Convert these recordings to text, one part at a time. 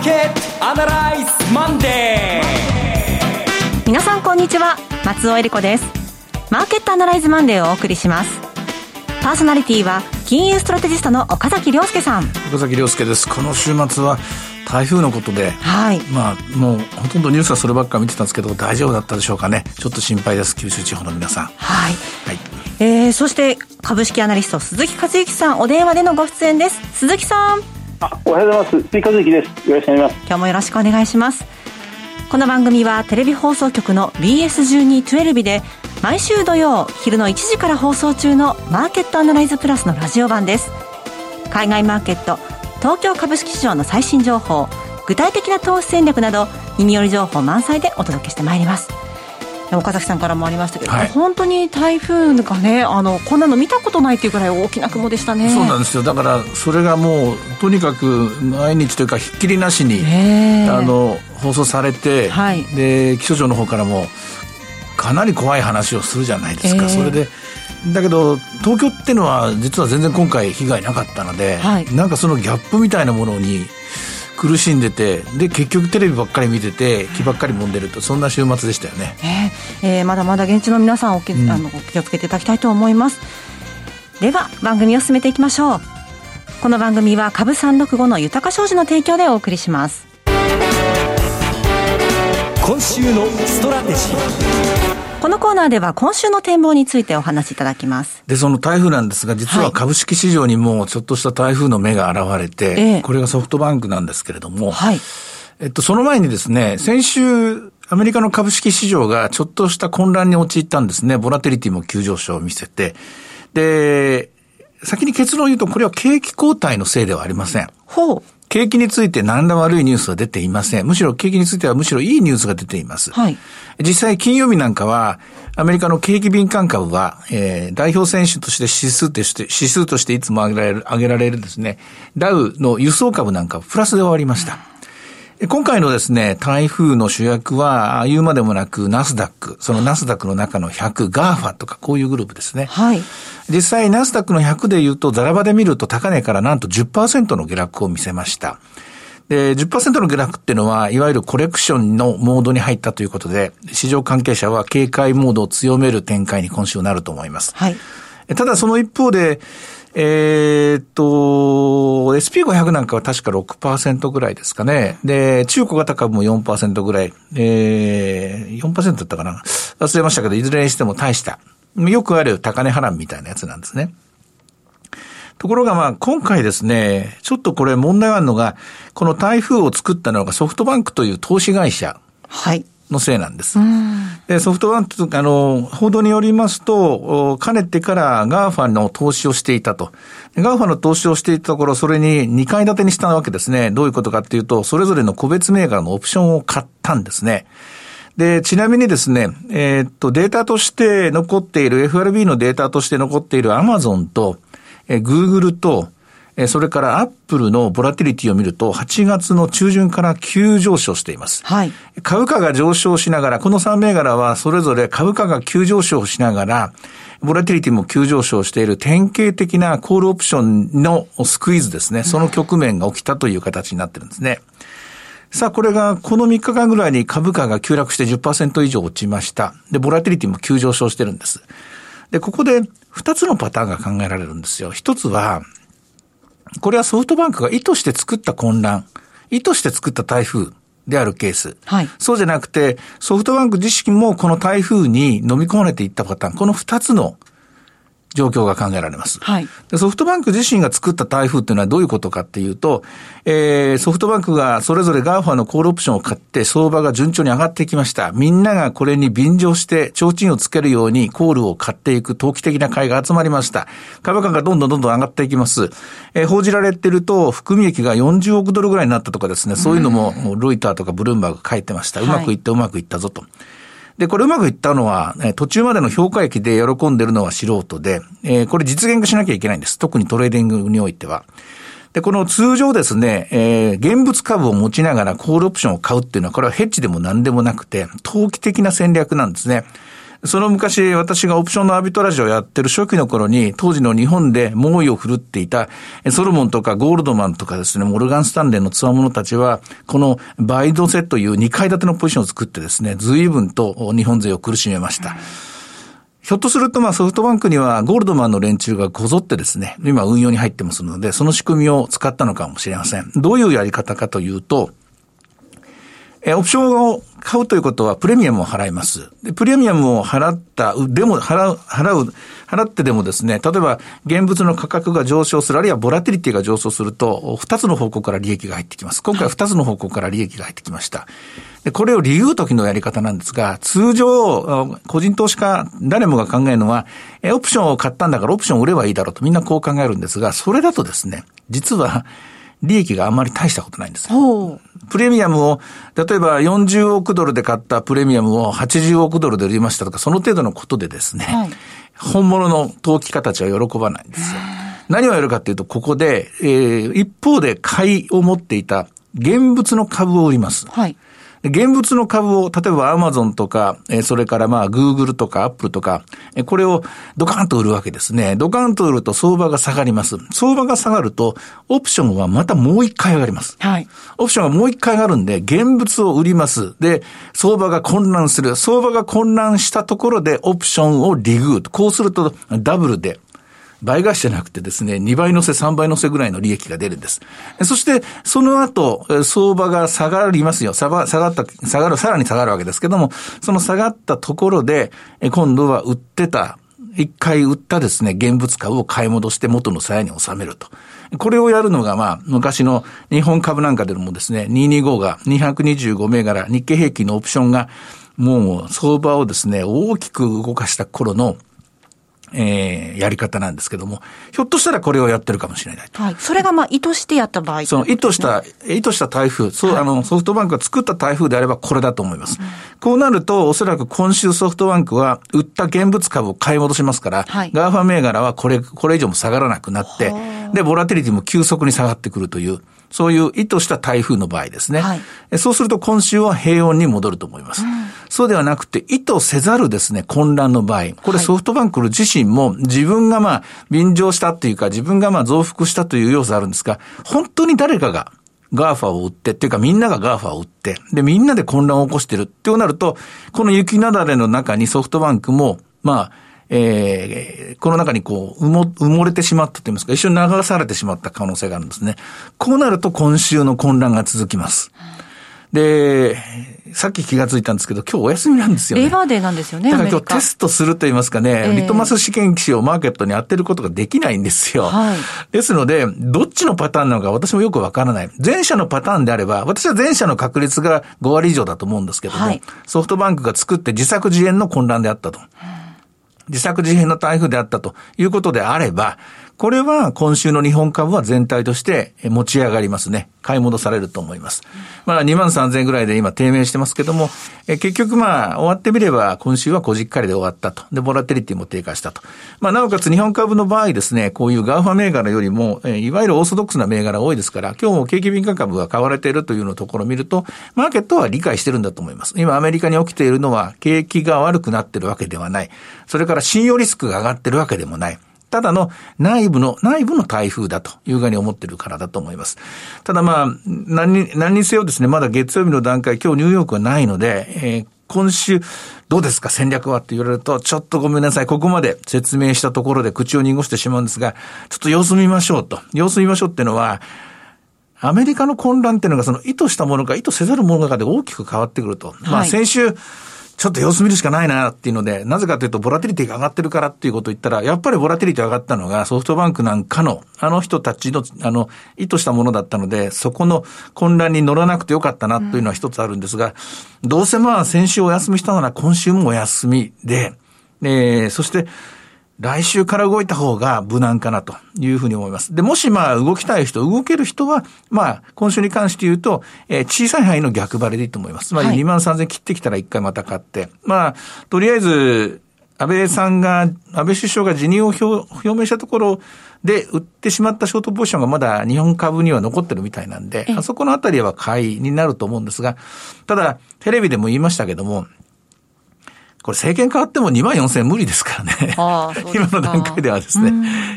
ーケットアナライズマンデー。皆さんこんにちは。松尾英里子です。マーケットアナライズマンデーをお送りします。パーソナリティは金融ストラテジストの岡崎良介さん。岡崎良介です。この週末は台風のことで、はい、まあもうほとんどニュースはそればっか見てたんですけど大丈夫だったでしょうかね。ちょっと心配です。九州地方の皆さん。はい、はい。えー、そして株式アナリスト鈴木一之さん。お電話でのご出演です。鈴木さんあおはようございます。鈴木和之です。よろしくお願いします。今日もよろしくお願いします。この番組はテレビ放送局の BS1212 で毎週土曜昼の1時から放送中のマーケットアナライズプラスのラジオ版です。海外マーケット東京株式市場の最新情報具体的な投資戦略など耳寄り情報満載でお届けしてまいります。岡崎さんからもありましたけど、はい、本当に台風がねあのこんなの見たことないっていうぐらい大きな雲でしたね。そうなんですよ。だからそれがもうとにかく毎日というかひっきりなしにあの放送されて、はい、で気象庁の方からもかなり怖い話をするじゃないですか、えー、それでだけど東京っていうのは実は全然今回被害なかったので、はい、なんかそのギャップみたいなものに苦しんでてで結局テレビばっかり見てて気ばっかり揉んでるとそんな週末でしたよね、えー、えー、まだまだ現地の皆さんお気,、うん、あの気をつけていただきたいと思います。では番組を進めていきましょう。この番組は株三六五の豊か商事の提供でお送りします。今週のストラテジーこのコーナーでは今週の展望についてお話しいただきます。で、その台風なんですが、実は株式市場にもちょっとした台風の目が現れて、はい、これがソフトバンクなんですけれども、はい、えっと、その前にですね、先週、アメリカの株式市場がちょっとした混乱に陥ったんですね。ボラテリティも急上昇を見せて。で、先に結論を言うと、これは景気後退のせいではありません。ほう。景気について何ら悪いニュースは出ていません。むしろ景気についてはむしろいいニュースが出ています。はい。実際金曜日なんかは、アメリカの景気敏感株は、えー、代表選手として指数として、指数としていつも挙げられる、挙げられるですね、ダウの輸送株なんかプラスで終わりました。今回のですね、台風の主役は、言うまでもなく、ナスダック、そのナスダックの中の100、ガーファとか、こういうグループですね。はい。実際、ナスダックの100で言うと、ザラバで見ると高値からなんと10%の下落を見せました。で、10%の下落っていうのは、いわゆるコレクションのモードに入ったということで、市場関係者は警戒モードを強める展開に今週なると思います。はい。ただ、その一方で、えー、っと、SP500 なんかは確か6%ぐらいですかね。で、中古型株も4%ぐらい。えー、4%だったかな忘れましたけど、いずれにしても大した。よくある高値波乱みたいなやつなんですね。ところがまあ今回ですね、ちょっとこれ問題があるのが、この台風を作ったのがソフトバンクという投資会社。はい。のせいなんです。で、ソフトバンク、あの、報道によりますと、かねてからガーファの投資をしていたと。ガーファの投資をしていたところ、それに2階建てにしたわけですね。どういうことかっていうと、それぞれの個別銘柄のオプションを買ったんですね。で、ちなみにですね、えー、っと、データとして残っている、FRB のデータとして残っているアマゾンと、えー、Google と、それからアップルのボラティリティを見ると、8月の中旬から急上昇しています。はい。株価が上昇しながら、この3銘柄はそれぞれ株価が急上昇しながら、ボラティリティも急上昇している典型的なコールオプションのスクイーズですね。その局面が起きたという形になってるんですね。さあ、これがこの3日間ぐらいに株価が急落して10%以上落ちました。で、ボラティリティも急上昇してるんです。で、ここで2つのパターンが考えられるんですよ。1つは、これはソフトバンクが意図して作った混乱、意図して作った台風であるケース。はい。そうじゃなくて、ソフトバンク自身もこの台風に飲み込まれていったパターン、この二つの状況が考えられます。はい。でソフトバンク自身が作った台風っていうのはどういうことかっていうと、えー、ソフトバンクがそれぞれガーファのコールオプションを買って相場が順調に上がってきました。みんながこれに便乗して提灯をつけるようにコールを買っていく投機的な買いが集まりました。株価がどんどんどんどん上がっていきます。えー、報じられてると、含み益が40億ドルぐらいになったとかですね、そういうのも、ロイターとかブルームバーグ書いてました。うまくいってうまくいったぞと。で、これうまくいったのは、途中までの評価益で喜んでるのは素人で、えー、これ実現化しなきゃいけないんです。特にトレーディングにおいては。で、この通常ですね、えー、現物株を持ちながらコールオプションを買うっていうのは、これはヘッジでも何でもなくて、投機的な戦略なんですね。その昔、私がオプションのアビトラジオをやってる初期の頃に、当時の日本で猛威を振るっていた、ソロモンとかゴールドマンとかですね、モルガン・スタンレーの強者たちは、このバイドセという2階建てのポジションを作ってですね、随分と日本勢を苦しめました。ひょっとすると、まあ、ソフトバンクにはゴールドマンの連中がこぞってですね、今運用に入ってますので、その仕組みを使ったのかもしれません。どういうやり方かというと、え、オプションを買うということはプレミアムを払います。で、プレミアムを払った、でも、払う、払う、払ってでもですね、例えば現物の価格が上昇する、あるいはボラティリティが上昇すると、二つの方向から利益が入ってきます。今回は二つの方向から利益が入ってきました。で、これを理由時のやり方なんですが、通常、個人投資家、誰もが考えるのは、オプションを買ったんだからオプションを売ればいいだろうとみんなこう考えるんですが、それだとですね、実は、利益があんまり大したことないんです。プレミアムを、例えば40億ドルで買ったプレミアムを80億ドルで売りましたとか、その程度のことでですね、はい、本物の投機家たちは喜ばないんですよ。何をやるかっていうと、ここで、えー、一方で買いを持っていた現物の株を売ります。はい現物の株を、例えばアマゾンとか、えそれからまあグーグルとかアップルとか、えこれをドカンと売るわけですね。ドカンと売ると相場が下がります。相場が下がると、オプションはまたもう一回上がります。はい。オプションがもう一回上がるんで、現物を売ります。で、相場が混乱する。相場が混乱したところでオプションをリグー。こうするとダブルで倍返しじゃなくてですね、2倍乗せ、3倍乗せぐらいの利益が出るんです。そして、その後、相場が下がりますよ。下がった、下がる、さらに下がるわけですけども、その下がったところで、今度は売ってた、一回売ったですね、現物株を買い戻して元の鞘に収めると。これをやるのが、まあ、昔の日本株なんかでもですね、225が225銘柄、日経平均のオプションが、もう相場をですね、大きく動かした頃のえー、やり方なんですけども、ひょっとしたらこれをやってるかもしれないはい。それがまあ意図してやった場合、ね、その意図した、意図した台風、そう、はい、あの、ソフトバンクが作った台風であればこれだと思います。うん、こうなると、おそらく今週ソフトバンクは売った現物株を買い戻しますから、はい、ガーファ銘柄はこれ、これ以上も下がらなくなって、で、ボラティリティも急速に下がってくるという、そういう意図した台風の場合ですね。はい、そうすると今週は平穏に戻ると思います。うん、そうではなくて、意図せざるですね、混乱の場合。これソフトバンク自身も自分がまあ、便乗したっていうか、自分がまあ増幅したという要素あるんですが、本当に誰かがガーファを売って、っていうかみんながガーファを売って、で、みんなで混乱を起こしてるってなると、この雪なだれの中にソフトバンクも、まあ、えー、この中にこう、埋も、埋もれてしまったと言いますか、一緒に流されてしまった可能性があるんですね。こうなると今週の混乱が続きます。で、さっき気がついたんですけど、今日お休みなんですよね。レー Day なんですよね。だから今日テストすると言いますかね、えー、リトマス試験紙をマーケットに当てることができないんですよ。はい、ですので、どっちのパターンなのか私もよくわからない。前者のパターンであれば、私は前者の確率が5割以上だと思うんですけども、はい、ソフトバンクが作って自作自演の混乱であったと。自作自演の台風であったということであれば、これは今週の日本株は全体として持ち上がりますね。買い戻されると思います。まあ2万3000円ぐらいで今低迷してますけども、え結局まあ終わってみれば今週は小じっかりで終わったと。で、ボラテリティも低下したと。まあなおかつ日本株の場合ですね、こういうガウファ銘柄よりも、えいわゆるオーソドックスな銘柄多いですから、今日も景気敏感株が買われているというのところを見ると、マーケットは理解してるんだと思います。今アメリカに起きているのは景気が悪くなってるわけではない。それから信用リスクが上がってるわけでもない。ただの内部の、内部の台風だというふうに思ってるからだと思います。ただまあ、何に、何にせよですね、まだ月曜日の段階、今日ニューヨークはないので、えー、今週、どうですか戦略はって言われると、ちょっとごめんなさい。ここまで説明したところで口を濁してしまうんですが、ちょっと様子見ましょうと。様子見ましょうっていうのは、アメリカの混乱っていうのがその意図したものか意図せざるものかで大きく変わってくると。まあ先週、ちょっと様子見るしかないなっていうので、なぜかというと、ボラティリティが上がってるからっていうことを言ったら、やっぱりボラティリティ上がったのが、ソフトバンクなんかの、あの人たちの、あの、意図したものだったので、そこの混乱に乗らなくてよかったなというのは一つあるんですが、うん、どうせまあ、先週お休みしたなら今週もお休みで、えー、そして、来週から動いた方が無難かなというふうに思います。で、もしまあ動きたい人、動ける人は、まあ今週に関して言うと、えー、小さい範囲の逆張りでいいと思います。つまり2万3000切ってきたら1回また買って、はい、まあ、とりあえず、安倍さんが、安倍首相が辞任を表明したところで売ってしまったショートポジションがまだ日本株には残ってるみたいなんで、あそこのあたりは買いになると思うんですが、ただ、テレビでも言いましたけども、これ政権変わっても2万4千無理ですからね。今の段階ではですね、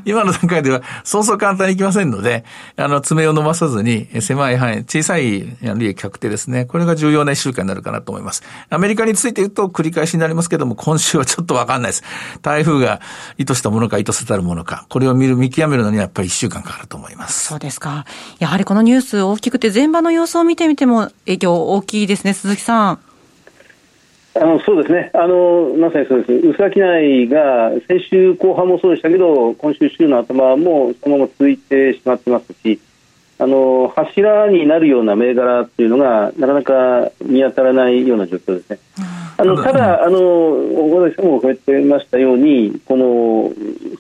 今の段階ではそうそう簡単にいきませんので、あの、爪を伸ばさずに狭い範囲、小さい利益確定ですね。これが重要な一週間になるかなと思います。アメリカについて言うと繰り返しになりますけども、今週はちょっとわかんないです。台風が意図したものか意図せたるものか、これを見る、見極めるのにはやっぱり一週間かかると思います。そうですか。やはりこのニュース大きくて前場の様子を見てみても影響大きいですね、鈴木さん。あのそうですね。あの、まさにそうです、薄商いが先週後半もそうでしたけど、今週週の頭もそのまま続いてしまってますし、あの柱になるような銘柄っていうのが、なかなか見当たらないような状況ですね。あのただ、あの私も触れてましたように、この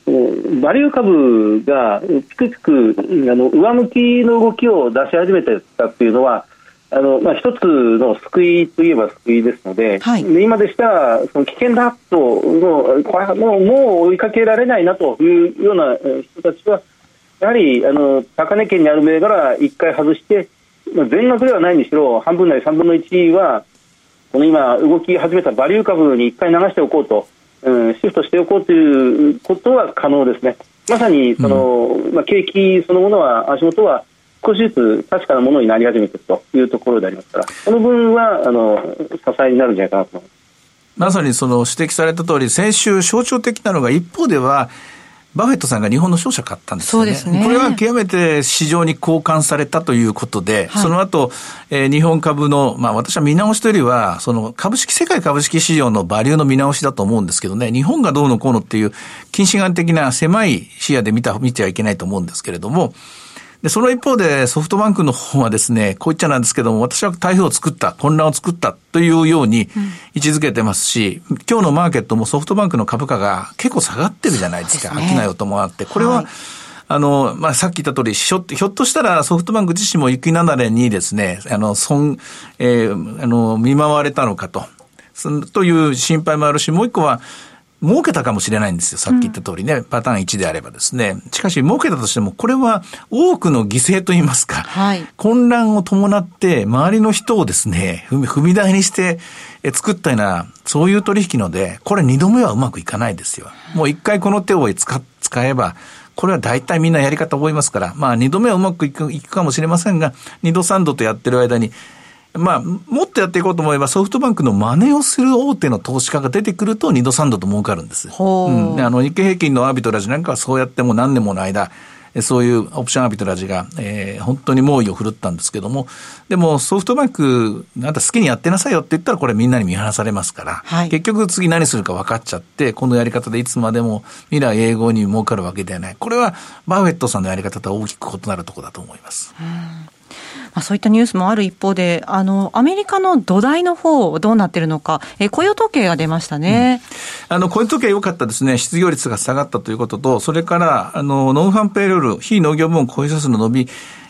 そのバリュー株がピクピクあの上向きの動きを出し始めたっていうのは、あのまあ、一つの救いといえば救いですので、はい、今でしたらその危険だともうもう追いかけられないなというような人たちはやはりあの高値圏にある銘柄1回外して、まあ、全額ではないにしろ半分なり3分の1はこの今動き始めたバリュー株に1回流しておこうと、うん、シフトしておこうということは可能ですね。まさにその、うん、まあ、景気そのものは足元は少しずつ確かなものになり始めているというところでありますから、この分はあの支えになるんじゃないかなと思います。まさにその指摘された通り、先週象徴的なのが一方では、バフェットさんが日本の商社買ったんですよね。そうですね。これは極めて市場に交換されたということで、はい、その後、えー、日本株の、まあ私は見直しというよりは、その株式、世界株式市場のバリューの見直しだと思うんですけどね、日本がどうのこうのっていう、近視眼的な狭い視野で見た、見てはいけないと思うんですけれども、で、その一方でソフトバンクの方はですね、こう言っちゃなんですけども、私は台風を作った、混乱を作ったというように位置づけてますし、うん、今日のマーケットもソフトバンクの株価が結構下がってるじゃないですか。商いを伴って。これは、はいあの、まあ、さっき言った通り、ひょ、ひょっとしたらソフトバンク自身も雪なだれにですね、あの、損、えー、あの、見舞われたのかと、という心配もあるし、もう一個は、儲けたかもしれないんですよ。さっき言った通りね。うん、パターン1であればですね。しかし、儲けたとしても、これは多くの犠牲といいますか、はい、混乱を伴って、周りの人をですね、踏み踏み台にして作ったような、そういう取引ので、これ二度目はうまくいかないですよ。もう一回この手を使使えば、これは大体みんなやり方覚えますから、まあ二度目はうまくいくいくかもしれませんが、二度三度とやってる間に、まあ、もっとやっていこうと思えば、ソフトバンクの真似をする大手の投資家が出てくると、2度3度と儲かるんです。うん、あの、日経平均のアービトラジなんかはそうやってもう何年もの間、そういうオプションアービトラジが、えー、本当に猛威を振るったんですけども、でもソフトバンク、なんた好きにやってなさいよって言ったら、これみんなに見放されますから、はい、結局次何するか分かっちゃって、このやり方でいつまでも未来永劫に儲かるわけではない。これはバフェットさんのやり方とは大きく異なるところだと思います。うんまあ、そういったニュースもある一方で、あの、アメリカの土台の方、どうなってるのか、え雇用統計が出ましたね。うん、あの、雇用統計良かったですね。失業率が下がったということと、それから、あの、 non-farm payroll、非農業部門雇用者数の伸び、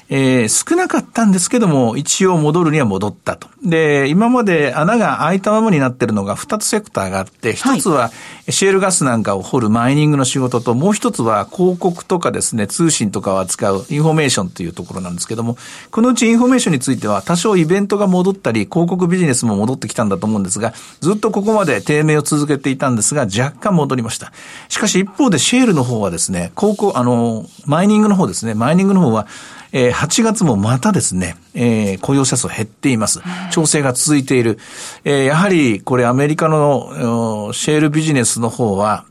えー、少なかったんですけども、一応戻るには戻ったと。で、今まで穴が開いたままになってるのが2つセクターがあって、1つはシェールガスなんかを掘るマイニングの仕事と、もう1つは広告とかですね、通信とかを扱うインフォメーションというところなんですけども、このうちインフォメーションについては多少イベントが戻ったり、広告ビジネスも戻ってきたんだと思うんですが、ずっとここまで低迷を続けていたんですが、若干戻りました。しかし一方でシェールの方はですね、広告、あの、マイニングの方ですね、マイニングの方は、えー、8月もまたですね、えー、雇用者数減っています。調整が続いている。えー、やはりこれアメリカのシェールビジネスの方は、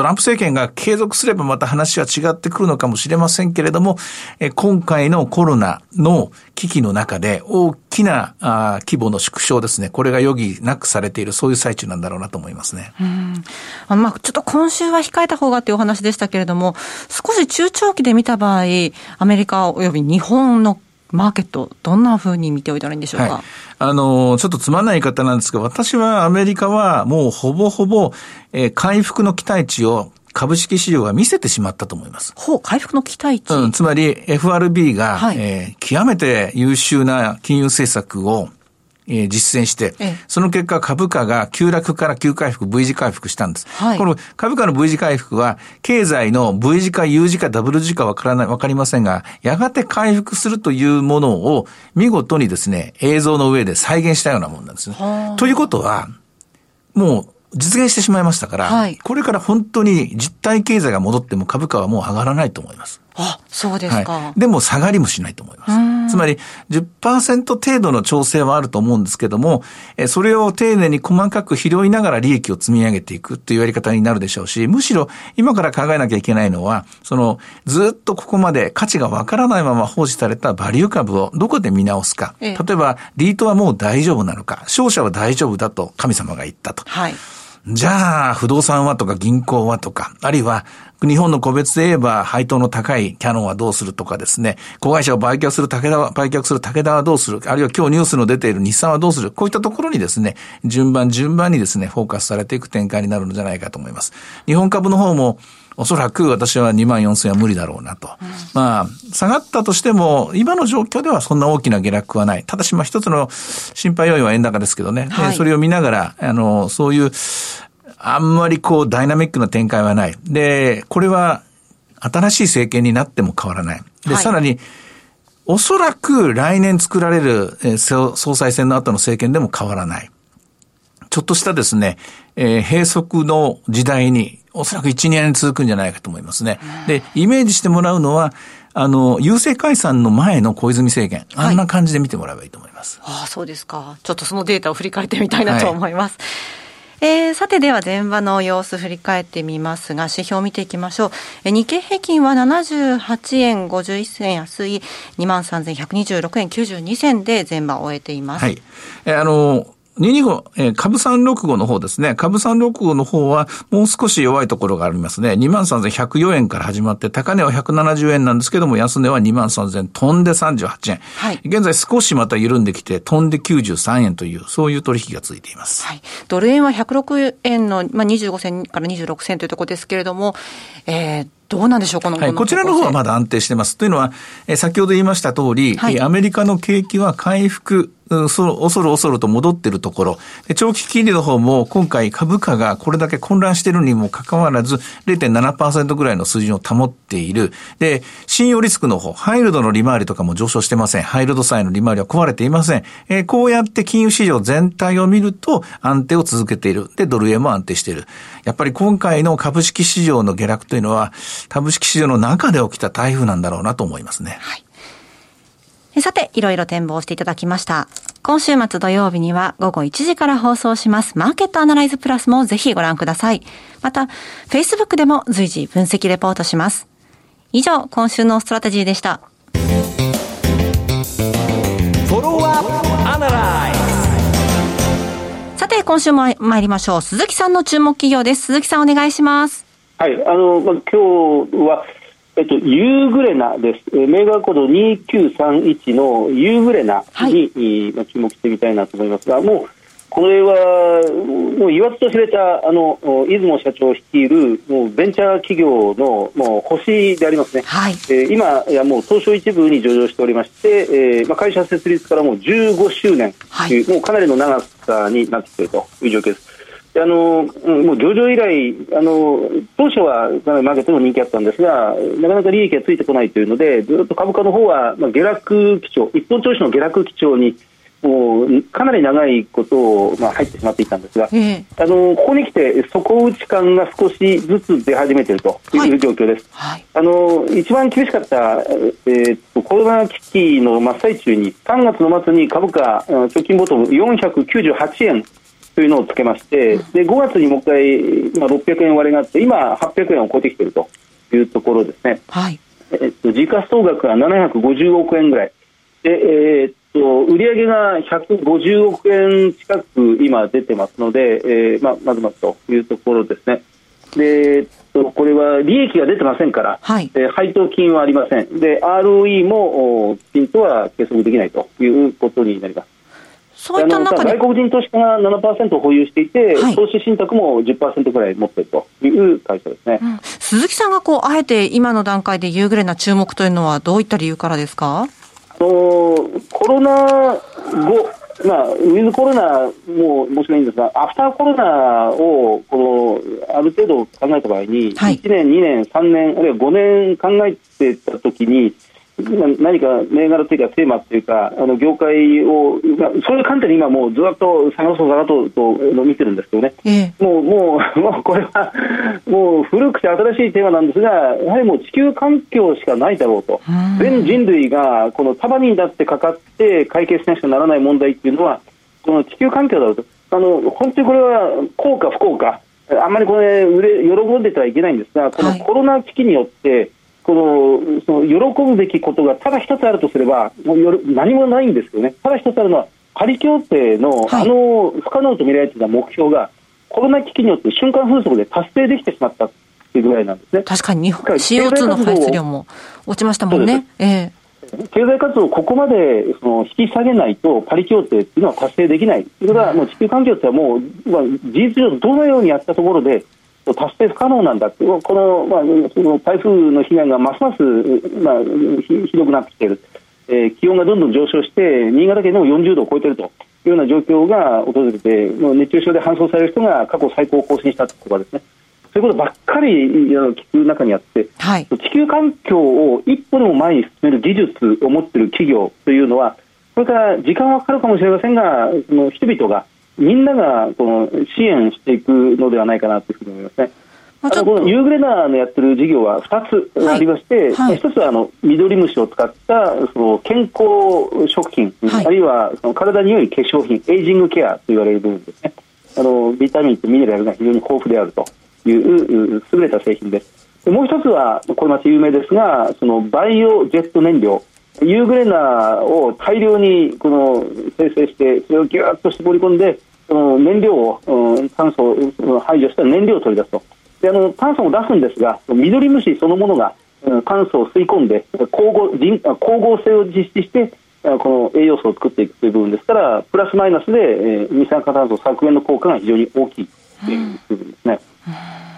トランプ政権が継続すればまた話は違ってくるのかもしれませんけれども、え今回のコロナの危機の中で大きなあ規模の縮小ですね。これが余儀なくされている、そういう最中なんだろうなと思いますね。うんあまあ、ちょっと今週は控えた方がというお話でしたけれども、少し中長期で見た場合、アメリカ及び日本のマーケット、どんなふうに見ておいたらいいんでしょうか？はい、あの、ちょっとつまんない言い方なんですが、私はアメリカはもうほぼほぼ、えー、回復の期待値を株式市場が見せてしまったと思います。ほう、回復の期待値うん、つまり FRB が、はい、えー、極めて優秀な金融政策をえー、実践して、ええ、その結果株価が急落から急回復、V 字回復したんです。はい、この株価の V 字回復は、経済の V 字か U 字か W 字かわからない、わかりませんが、やがて回復するというものを見事にですね、映像の上で再現したようなもんなんですね。ということは、もう実現してしまいましたから、はい、これから本当に実体経済が戻っても株価はもう上がらないと思います。あ、そうですか。はい、でも下がりもしないと思います。つまり10%程度の調整はあると思うんですけども、それを丁寧に細かく拾いながら利益を積み上げていくというやり方になるでしょうし、むしろ今から考えなきゃいけないのは、そのずっとここまで価値がわからないまま放置されたバリュー株をどこで見直すか。例えば、リートはもう大丈夫なのか、商社は大丈夫だと神様が言ったと。はいじゃあ、不動産はとか銀行はとか、あるいは日本の個別で言えば配当の高いキャノンはどうするとかですね、子会社を売却する武田は、売却する武田はどうする、あるいは今日ニュースの出ている日産はどうする、こういったところにですね、順番順番にですね、フォーカスされていく展開になるのじゃないかと思います。日本株の方も、おそらく私は2万4千は無理だろうなと。うん、まあ、下がったとしても、今の状況ではそんな大きな下落はない。ただし、まあ一つの心配要因は円高ですけどね。はい、それを見ながら、あの、そういう、あんまりこうダイナミックな展開はない。で、これは新しい政権になっても変わらない。で、はい、さらに、おそらく来年作られる総裁選の後の政権でも変わらない。ちょっとしたですね、えー、閉塞の時代に、おそらく1、2年続くんじゃないかと思いますね。で、イメージしてもらうのは、あの、郵政解散の前の小泉政権、あんな感じで見てもらえばいいと思います。はい、ああ、そうですか。ちょっとそのデータを振り返ってみたいなと思います。はいえー、さてでは前場の様子振り返ってみますが、指標を見ていきましょう。え日経平均は78円51銭安い23,126円92銭で前場を終えています。はい。えー、あの225、えー、株365の方ですね。株365の方はもう少し弱いところがありますね。23,104円から始まって、高値は170円なんですけども、安値は23,000飛んで38円。はい。現在少しまた緩んできて、飛んで93円という、そういう取引が続いています。はい。ドル円は106円の、まあ、25銭から26銭というところですけれども、えー、どうなんでしょう、この、はい、こちらの方はまだ安定してます。というのは、えー、先ほど言いました通り、はい、アメリカの景気は回復、恐る恐ると戻ってるところ、長期金利の方も今回株価がこれだけ混乱してるにもかかわらず0.7%ぐらいの水準を保っている。で、信用リスクの方、ハイルドの利回りとかも上昇してません。ハイルド債の利回りは壊れていません。えー、こうやって金融市場全体を見ると安定を続けている。で、ドル円も安定している。やっぱり今回の株式市場の下落というのは、株式市場の中で起きた台風なんだろうなと思いますね。はいさて、いろいろ展望していただきました。今週末土曜日には午後1時から放送しますマーケットアナライズプラスもぜひご覧ください。また、Facebook でも随時分析レポートします。以上、今週のストラテジーでした。さて、今週も参りましょう。鈴木さんの注目企業です。鈴木さんお願いします。はい、あの、まあ、今日は、えっと、ユーグレナです。メーガーコード2931のユーグレナに、はい、注目してみたいなと思いますが、もう、これは、もう言わずと知れた、あの、出雲社長率いる、もうベンチャー企業の、もう星でありますね。はい。えー、今やもう東証一部に上場しておりまして、えー、まあ、会社設立からもう15周年という、はい、もうかなりの長さになってきているという状況です。あのもう上場以来、あの当初はかなりマーケットの人気あったんですが、なかなか利益がついてこないというので、ずっと株価の方は、まあ、下落基調、一本調子の下落基調に、もうかなり長いことを、まあ、入ってしまっていたんですが、えー、あのここに来て、底打ち感が少しずつ出始めているという状況です。はい、あの一番厳しかった、えー、コロナ危機の真っ最中に、3月の末に株価、直近ボトム498円というのをつけまして、で5月にもう一回、今600円割れがあって、今、800円を超えてきているというところですね。はいえっと、時価総額は750億円ぐらい。でえー、っと売上が150億円近く今出てますので、えーままずまずというところですね。でこれは利益が出てませんから、はい、えー、配当金はありません。で、ROE もきちんとは計測できないということになります。そういった中で。外国人投資家が7%保有していて、はい、投資信託も10%ぐらい持っているという会社ですね、うん、鈴木さんがこうあえて今の段階で夕暮れな注目というのは、どういった理由からですか？あのコロナ後まあ、ウィズコロナももちろんいいんですが、アフターコロナをこのある程度考えた場合に、はい、1年、2年、3年、あるいは5年考えてたときに、何か銘柄というかテーマというかあの業界を、まあ、そういう観点で今もうずっと下がそう下がそうと見てるんですけどね、ええ、もうもう もうこれはもう古くて新しいテーマなんですがやはりもう地球環境しかないだろうと。全人類がこの束になってかかって解決しなくちゃならない問題っていうのはこの地球環境だろうと。あの本当にこれは効か不幸かあんまりこれ喜んでてはいけないんですがこのコロナ危機によって、はいこのその喜ぶべきことがただ一つあるとすればもうよ何もないんですけどね。ただ一つあるのはパリ協定の、はい、あの不可能と見られていた目標がコロナ危機によって瞬間風速で達成できてしまったっていうぐらいなんですね。確かに日本 CO2 の排出量も落ちましたもんね。え経済活動をここまでその引き下げないとパリ協定っていうのは達成できない、それがもう地球環境ってはもう、まあ、事実上どのようにやったところで達成不可能なんだこの,、まあ、その台風の被害がますます、まあ、ひどくなってきている、えー、気温がどんどん上昇して新潟県でも40度を超えているというような状況が訪れてもう熱中症で搬送される人が過去最高を更新したとかですね。そういうことばっかり聞く中にあって、はい、地球環境を一歩でも前に進める技術を持っている企業というのはこれから時間はかかるかもしれませんがその人々がみんながこの支援していくのではないかなというふうに思いますね。あのこのユーグレナーのやってる事業は2つありまして、はい。はい、1つはあのミドリムシを使ったその健康食品、はい、あるいはその体に良い化粧品エイジングケアと言われる部分ですね。あのビタミンとミネラルが非常に豊富であるという優れた製品です。でもう1つはこれまた有名ですがそのバイオジェット燃料ユーグレナを大量にこの生成してそれをぎゅっと絞り込んでその燃料を、うん、炭素を排除した燃料を取り出すとであの炭素も出すんですがミドリムシそのものが、うん、炭素を吸い込んで光合人光合成を実施してこの栄養素を作っていくという部分ですからプラスマイナスで、えー、二酸化炭素削減の効果が非常に大きいという部分ですね。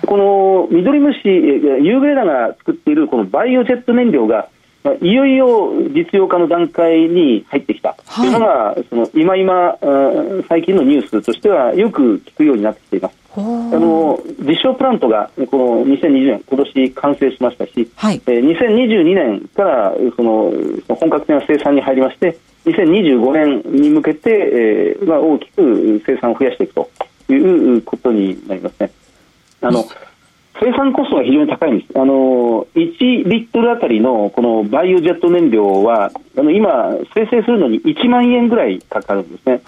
このミドリムシユーグレナが作っているこのバイオジェット燃料がいよいよ実用化の段階に入ってきた。というのが、その今今最近のニュースとしてはよく聞くようになってきています。あの実証プラントがこの2020年今年完成しましたし、はい、えー、2022年からその本格的な生産に入りまして2025年に向けて、えーまあ、大きく生産を増やしていくということになりますね。あの、生産コストが非常に高いんです。あの、1リットルあたりのこのバイオジェット燃料は、あの、今、生成するのに1万円ぐらいかかるんですね。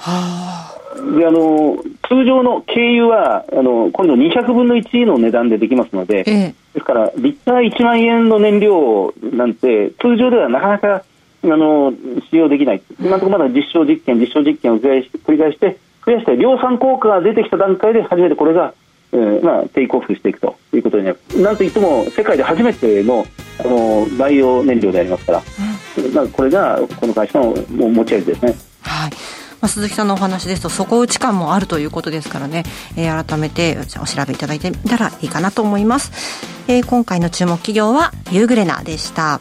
で、あの、通常の軽油は、あの、今度200分の1の値段でできますので、ええ、ですから、リッター1万円の燃料なんて、通常ではなかなか、あの、使用できない。今のところまだ実証実験、実証実験を繰り返して、増やして量産効果が出てきた段階で初めてこれがえーまあ、テイクオフしていくということになる。なんといっても世界で初めてのあのバイオ燃料でありますから、うん、まあ、これがこの会社のも持ち味ですね。はい。まあ、鈴木さんのお話ですと底打ち感もあるということですからね、えー、改めてお調べいただいてみたらいいかなと思います、えー、今回の注目企業はユーグレナでした。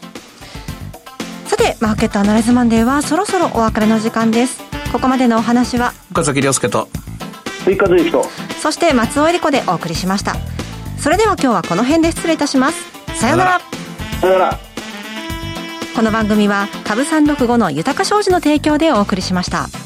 さてマーケットアナライズマンデーはそろそろお別れの時間です。ここまでのお話は岡崎亮介と追加随とそして松尾恵理子でお送りしました。それでは今日はこの辺で失礼いたします。さようなら。さようなら。この番組は株三六五の豊か商事の提供でお送りしました。